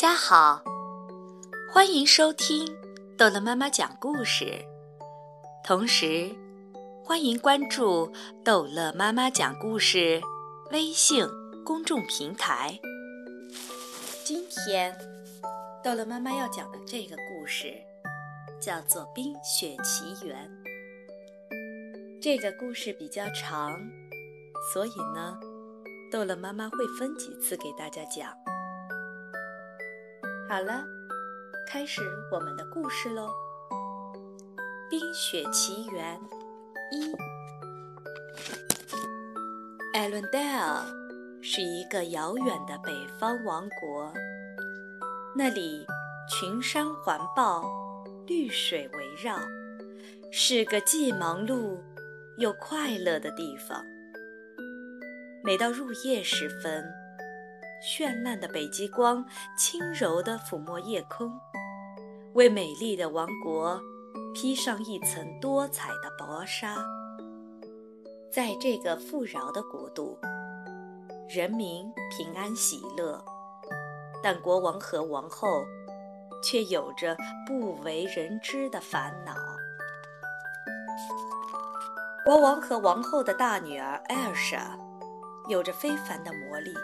大家好，欢迎收听逗乐妈妈讲故事，同时欢迎关注逗乐妈妈讲故事微信公众平台。今天逗乐妈妈要讲的这个故事叫做《冰雪奇缘》。这个故事比较长，所以呢，逗乐妈妈会分几次给大家讲。好了，开始我们的故事喽，《冰雪奇缘》一。艾伦戴尔是一个遥远的北方王国，那里群山环抱，绿水围绕，是个既忙碌又快乐的地方。每到入夜时分，绚烂的北极光轻柔地抚摸夜空，为美丽的王国披上一层多彩的薄纱。在这个富饶的国度，人民平安喜乐，但国王和王后却有着不为人知的烦恼。国王和王后的大女儿艾尔莎有着非凡的魔力。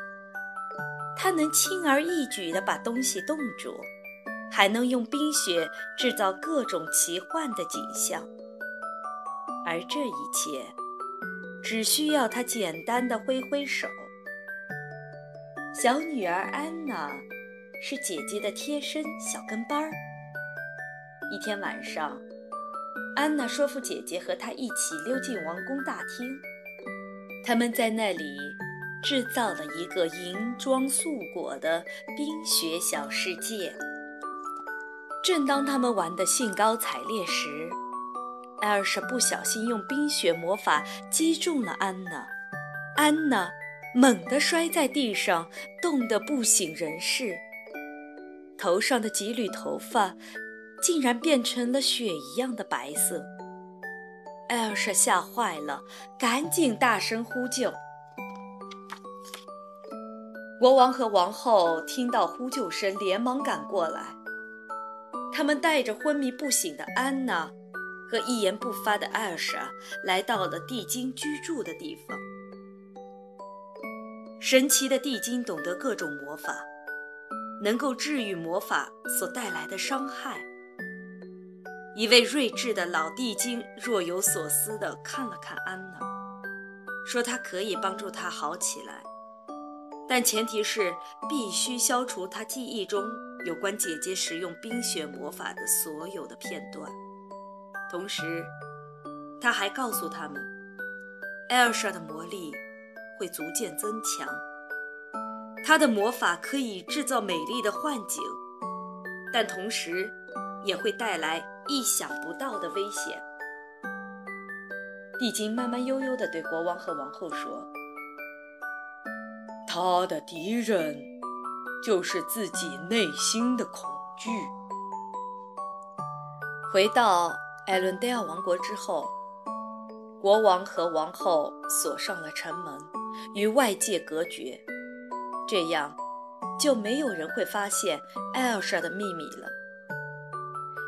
它能轻而易举地把东西冻住，还能用冰雪制造各种奇幻的景象。而这一切，只需要他简单的挥挥手。小女儿安娜是姐姐的贴身小跟班儿。一天晚上，安娜说服姐姐和她一起溜进王宫大厅，他们在那里。制造了一个银装素裹的冰雪小世界。正当他们玩得兴高采烈时，艾尔莎不小心用冰雪魔法击中了安娜，安娜猛地摔在地上，冻得不省人事，头上的几缕头发竟然变成了雪一样的白色。艾尔莎吓坏了，赶紧大声呼救。国王和王后听到呼救声，连忙赶过来。他们带着昏迷不醒的安娜和一言不发的艾尔莎，来到了地精居住的地方。神奇的地精懂得各种魔法，能够治愈魔法所带来的伤害。一位睿智的老地精若有所思地看了看安娜，说：“他可以帮助她好起来。”但前提是必须消除他记忆中有关姐姐使用冰雪魔法的所有的片段。同时，他还告诉他们，艾尔莎的魔力会逐渐增强，她的魔法可以制造美丽的幻景，但同时也会带来意想不到的危险。地精慢慢悠悠地对国王和王后说。他的敌人就是自己内心的恐惧。回到艾伦戴尔王国之后，国王和王后锁上了城门，与外界隔绝，这样就没有人会发现艾尔莎的秘密了。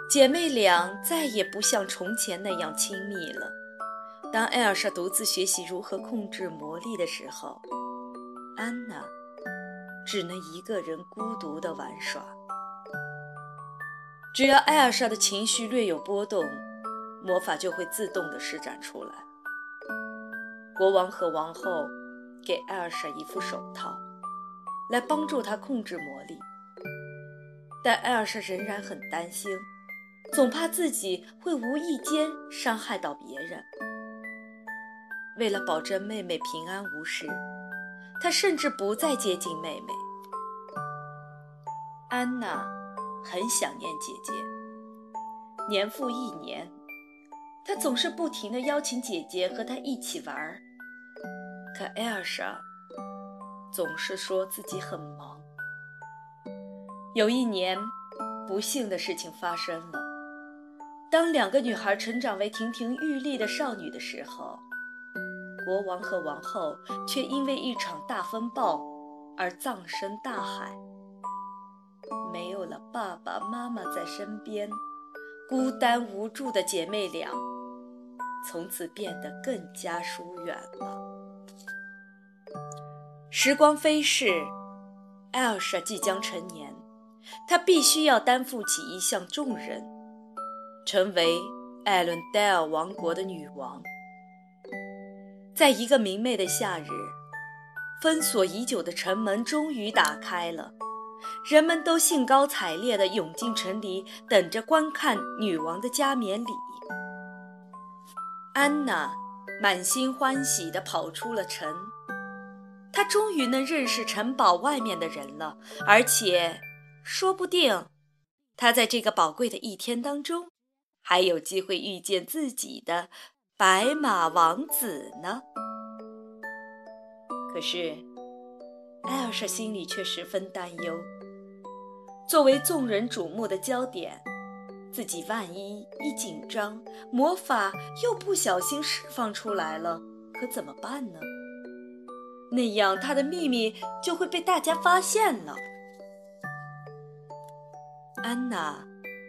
姐妹俩再也不像从前那样亲密了。当艾尔莎独自学习如何控制魔力的时候，安娜只能一个人孤独地玩耍。只要艾尔莎的情绪略有波动，魔法就会自动地施展出来。国王和王后给艾尔莎一副手套，来帮助她控制魔力。但艾尔莎仍然很担心，总怕自己会无意间伤害到别人。为了保证妹妹平安无事。他甚至不再接近妹妹安娜，很想念姐姐。年复一年，她总是不停地邀请姐姐和她一起玩儿。可艾尔莎总是说自己很忙。有一年，不幸的事情发生了。当两个女孩成长为亭亭玉立的少女的时候。国王和王后却因为一场大风暴而葬身大海。没有了爸爸妈妈在身边，孤单无助的姐妹俩，从此变得更加疏远了。时光飞逝，艾尔莎即将成年，她必须要担负起一项重任，成为艾伦戴尔王国的女王。在一个明媚的夏日，封锁已久的城门终于打开了。人们都兴高采烈地涌进城里，等着观看女王的加冕礼。安娜满心欢喜地跑出了城，她终于能认识城堡外面的人了，而且，说不定，她在这个宝贵的一天当中，还有机会遇见自己的白马王子呢。可是，艾尔莎心里却十分担忧。作为众人瞩目的焦点，自己万一一紧张，魔法又不小心释放出来了，可怎么办呢？那样他的秘密就会被大家发现了。安娜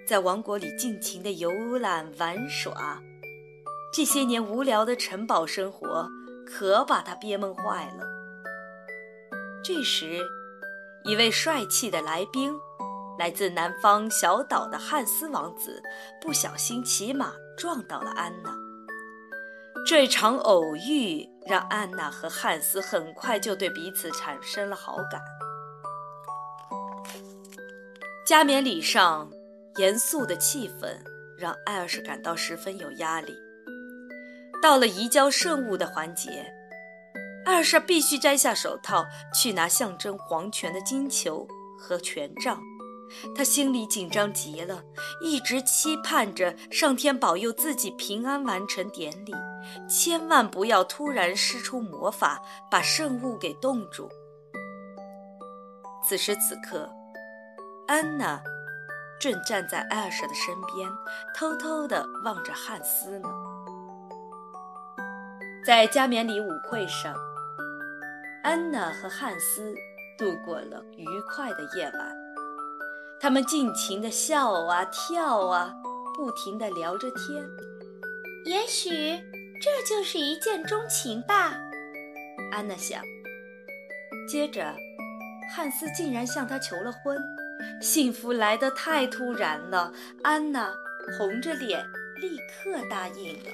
在王国里尽情的游览玩耍，这些年无聊的城堡生活可把他憋闷坏了。这时，一位帅气的来宾。来自南方小岛的汉斯王子不小心骑马撞到了安娜。这场偶遇让安娜和汉斯很快就对彼此产生了好感。加冕礼上严肃的气氛让艾尔莎感到十分有压力。到了移交圣物的环节，艾尔莎必须摘下手套去拿象征皇权的金球和权杖。他心里紧张极了，一直期盼着上天保佑自己平安完成典礼，千万不要突然施出魔法把圣物给冻住。此时此刻，安娜正站在艾尔莎的身边，偷偷地望着汉斯呢。在加冕礼舞会上，安娜和汉斯度过了愉快的夜晚。他们尽情地笑啊跳啊，不停地聊着天。也许这就是一见钟情吧，安娜想。接着，汉斯竟然向她求了婚，幸福来得太突然了。安娜红着脸，立刻答应了。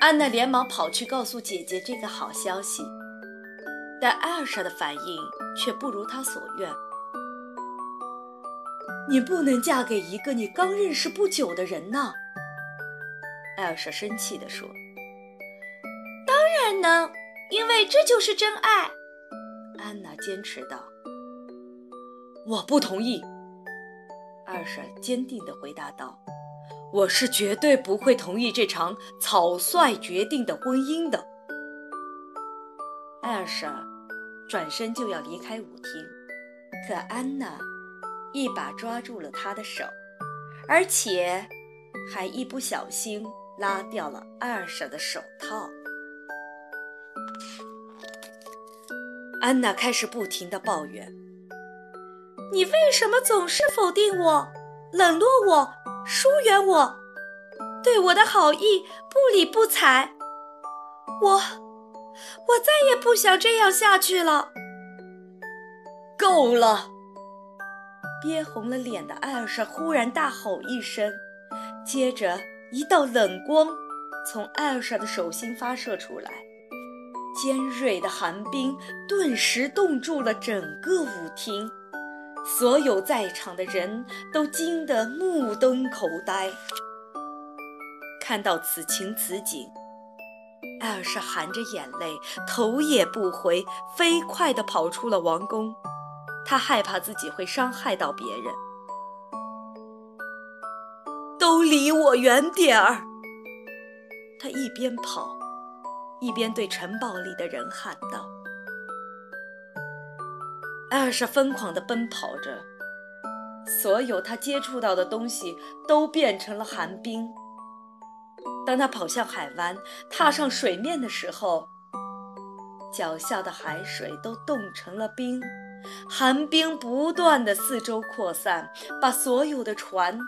安娜连忙跑去告诉姐姐这个好消息，但艾尔莎的反应却不如她所愿。你不能嫁给一个你刚认识不久的人呢，艾尔莎生气地说。当然能，因为这就是真爱。安娜坚持道。我不同意，艾尔莎坚定地回答道。我是绝对不会同意这场草率决定的婚姻的。艾尔莎转身就要离开舞厅，可安娜。一把抓住了他的手，而且还一不小心拉掉了艾尔莎的手套。安娜开始不停地抱怨：“你为什么总是否定我、冷落我、疏远我，对我的好意不理不睬？我，我再也不想这样下去了。够了！”憋红了脸的艾尔莎忽然大吼一声，接着一道冷光从艾尔莎的手心发射出来，尖锐的寒冰顿时冻住了整个舞厅，所有在场的人都惊得目瞪口呆。看到此情此景，艾尔莎含着眼泪，头也不回，飞快地跑出了王宫。他害怕自己会伤害到别人，都离我远点儿！他一边跑，一边对城堡里的人喊道。艾尔莎疯狂地奔跑着，所有他接触到的东西都变成了寒冰。当他跑向海湾，踏上水面的时候，脚下的海水都冻成了冰。寒冰不断的四周扩散，把所有的船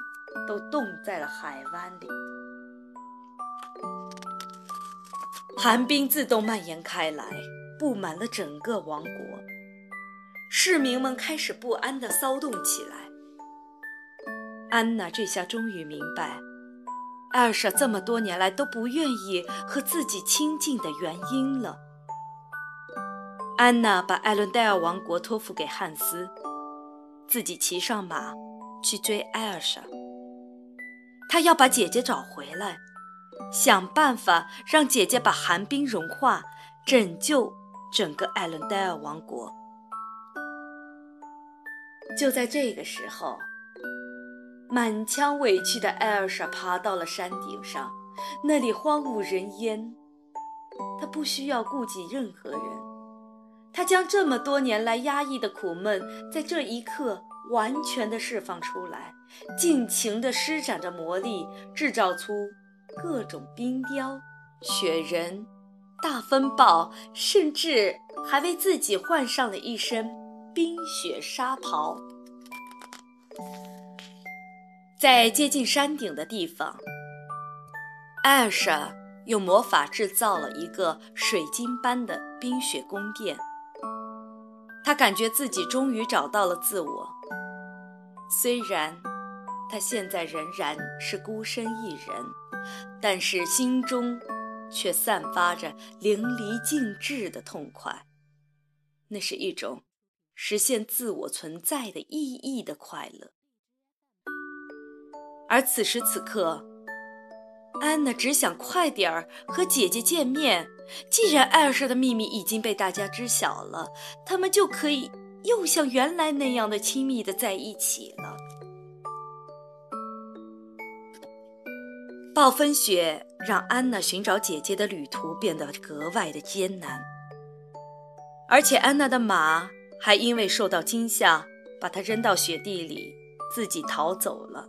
都冻在了海湾里。寒冰自动蔓延开来，布满了整个王国。市民们开始不安地骚动起来。安娜这下终于明白，艾尔莎这么多年来都不愿意和自己亲近的原因了。安娜把艾伦戴尔王国托付给汉斯，自己骑上马去追艾尔莎。她要把姐姐找回来，想办法让姐姐把寒冰融化，拯救整个艾伦戴尔王国。就在这个时候，满腔委屈的艾尔莎爬到了山顶上，那里荒无人烟。她不需要顾及任何人，她将这么多年来压抑的苦闷，在这一刻完全的释放出来，尽情地施展着魔力，制造出各种冰雕、雪人、大风暴，甚至还为自己换上了一身。冰雪纱袍，在接近山顶的地方，艾尔莎用魔法制造了一个水晶般的冰雪宫殿。她感觉自己终于找到了自我，虽然她现在仍然是孤身一人，但是心中却散发着淋漓尽致的痛快。那是一种。实现自我存在的意义的快乐，而此时此刻，安娜只想快点儿和姐姐见面。既然艾尔莎的秘密已经被大家知晓了，他们就可以又像原来那样的亲密的在一起了。暴风雪让安娜寻找姐姐的旅途变得格外的艰难，而且安娜的马。还因为受到惊吓，把他扔到雪地里，自己逃走了。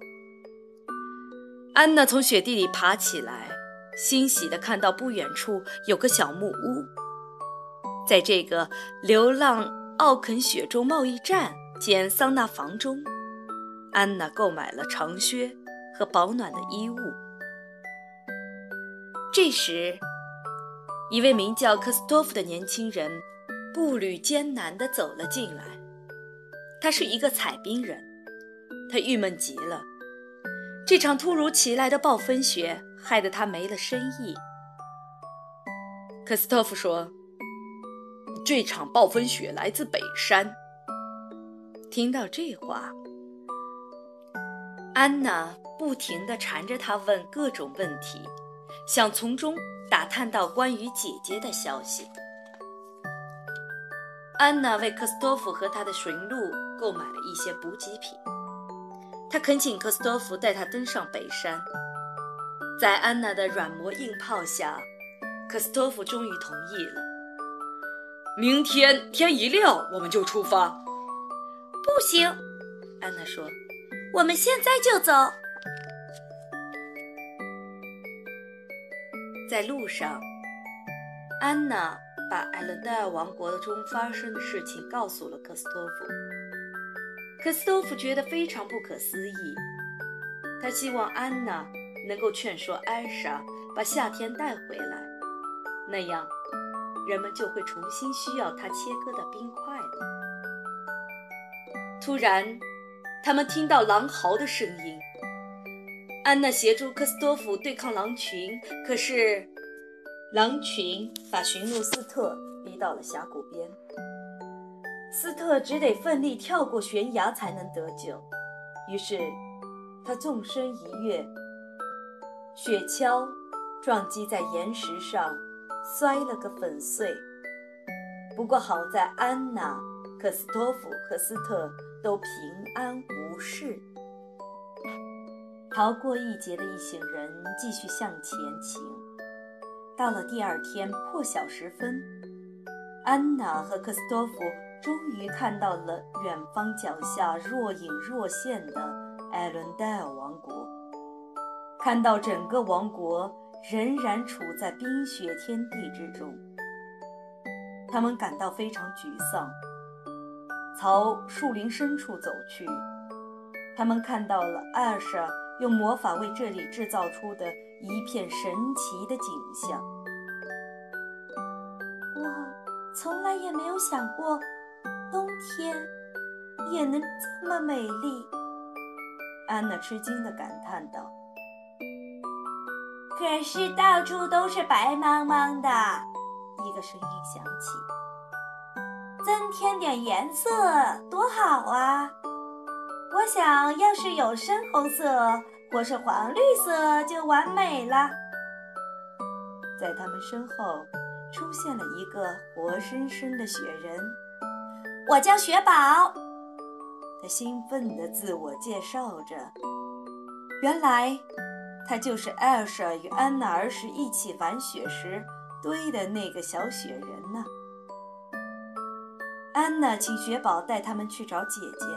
安娜从雪地里爬起来，欣喜地看到不远处有个小木屋。在这个流浪奥肯雪州贸易站兼桑拿房中，安娜购买了长靴和保暖的衣物。这时，一位名叫科斯托夫的年轻人。步履艰难地走了进来。他是一个采冰人，他郁闷极了。这场突如其来的暴风雪害得他没了生意。科斯托夫说：“这场暴风雪来自北山。”听到这话，安娜不停地缠着他问各种问题，想从中打探到关于姐姐的消息。安娜为科斯托夫和他的驯鹿购买了一些补给品。他恳请科斯托夫带她登上北山。在安娜的软磨硬泡下，科斯托夫终于同意了。明天天一亮，我们就出发。不行，安娜说：“我们现在就走。”在路上，安娜。把艾伦戴尔王国中发生的事情告诉了科斯托夫。科斯托夫觉得非常不可思议，他希望安娜能够劝说艾莎把夏天带回来，那样人们就会重新需要他切割的冰块了。突然，他们听到狼嚎的声音。安娜协助科斯托夫对抗狼群，可是。狼群把驯鹿斯特逼到了峡谷边，斯特只得奋力跳过悬崖才能得救。于是，他纵身一跃，雪橇撞击在岩石上，摔了个粉碎。不过好在安娜、克斯托夫和斯特都平安无事。逃过一劫的一行人继续向前行。到了第二天破晓时分，安娜和克斯托夫终于看到了远方脚下若隐若现的艾伦戴尔王国，看到整个王国仍然处在冰雪天地之中，他们感到非常沮丧。朝树林深处走去。他们看到了艾尔莎用魔法为这里制造出的一片神奇的景象。我从来也没有想过，冬天也能这么美丽。安娜吃惊地感叹道：“可是到处都是白茫茫的。”一个声音响起：“增添点颜色多好啊！我想要是有深红色或是黄绿色就完美了。”在他们身后出现了一个活生生的雪人。我叫雪宝。他兴奋地自我介绍着，原来他就是艾尔莎与安娜儿时一起玩雪时堆的那个小雪人呢。安娜请雪宝带他们去找姐姐。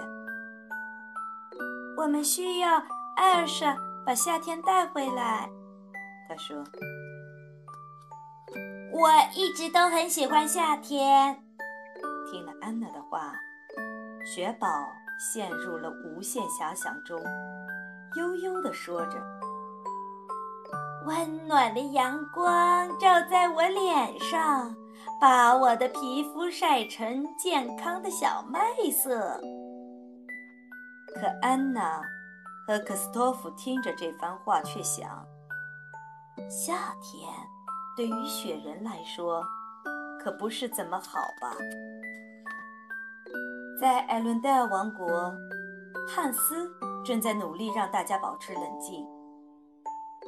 我们需要艾尔莎把夏天带回来。他说：“我一直都很喜欢夏天。”听了安娜的话，雪宝。陷入了无限遐想中，悠悠地说着：“温暖的阳光照在我脸上，把我的皮肤晒成健康的小麦色。”可安娜和克斯托夫听着这番话，却想：夏天对于雪人来说，可不是怎么好吧？在艾伦戴尔王国，汉斯正在努力让大家保持冷静。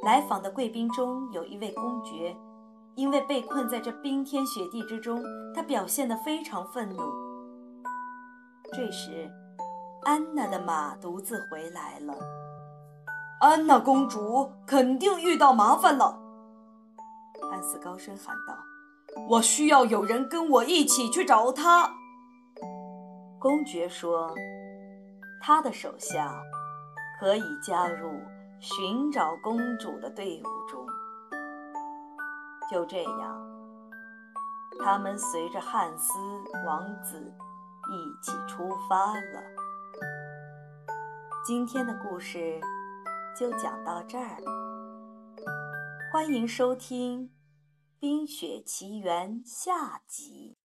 来访的贵宾中有一位公爵，因为被困在这冰天雪地之中，他表现得非常愤怒。这时，安娜的马独自回来了。安娜公主肯定遇到麻烦了，汉斯高声喊道：“我需要有人跟我一起去找她。”公爵说：“他的手下可以加入寻找公主的队伍中。”就这样，他们随着汉斯王子一起出发了。今天的故事就讲到这儿，欢迎收听《冰雪奇缘》下集。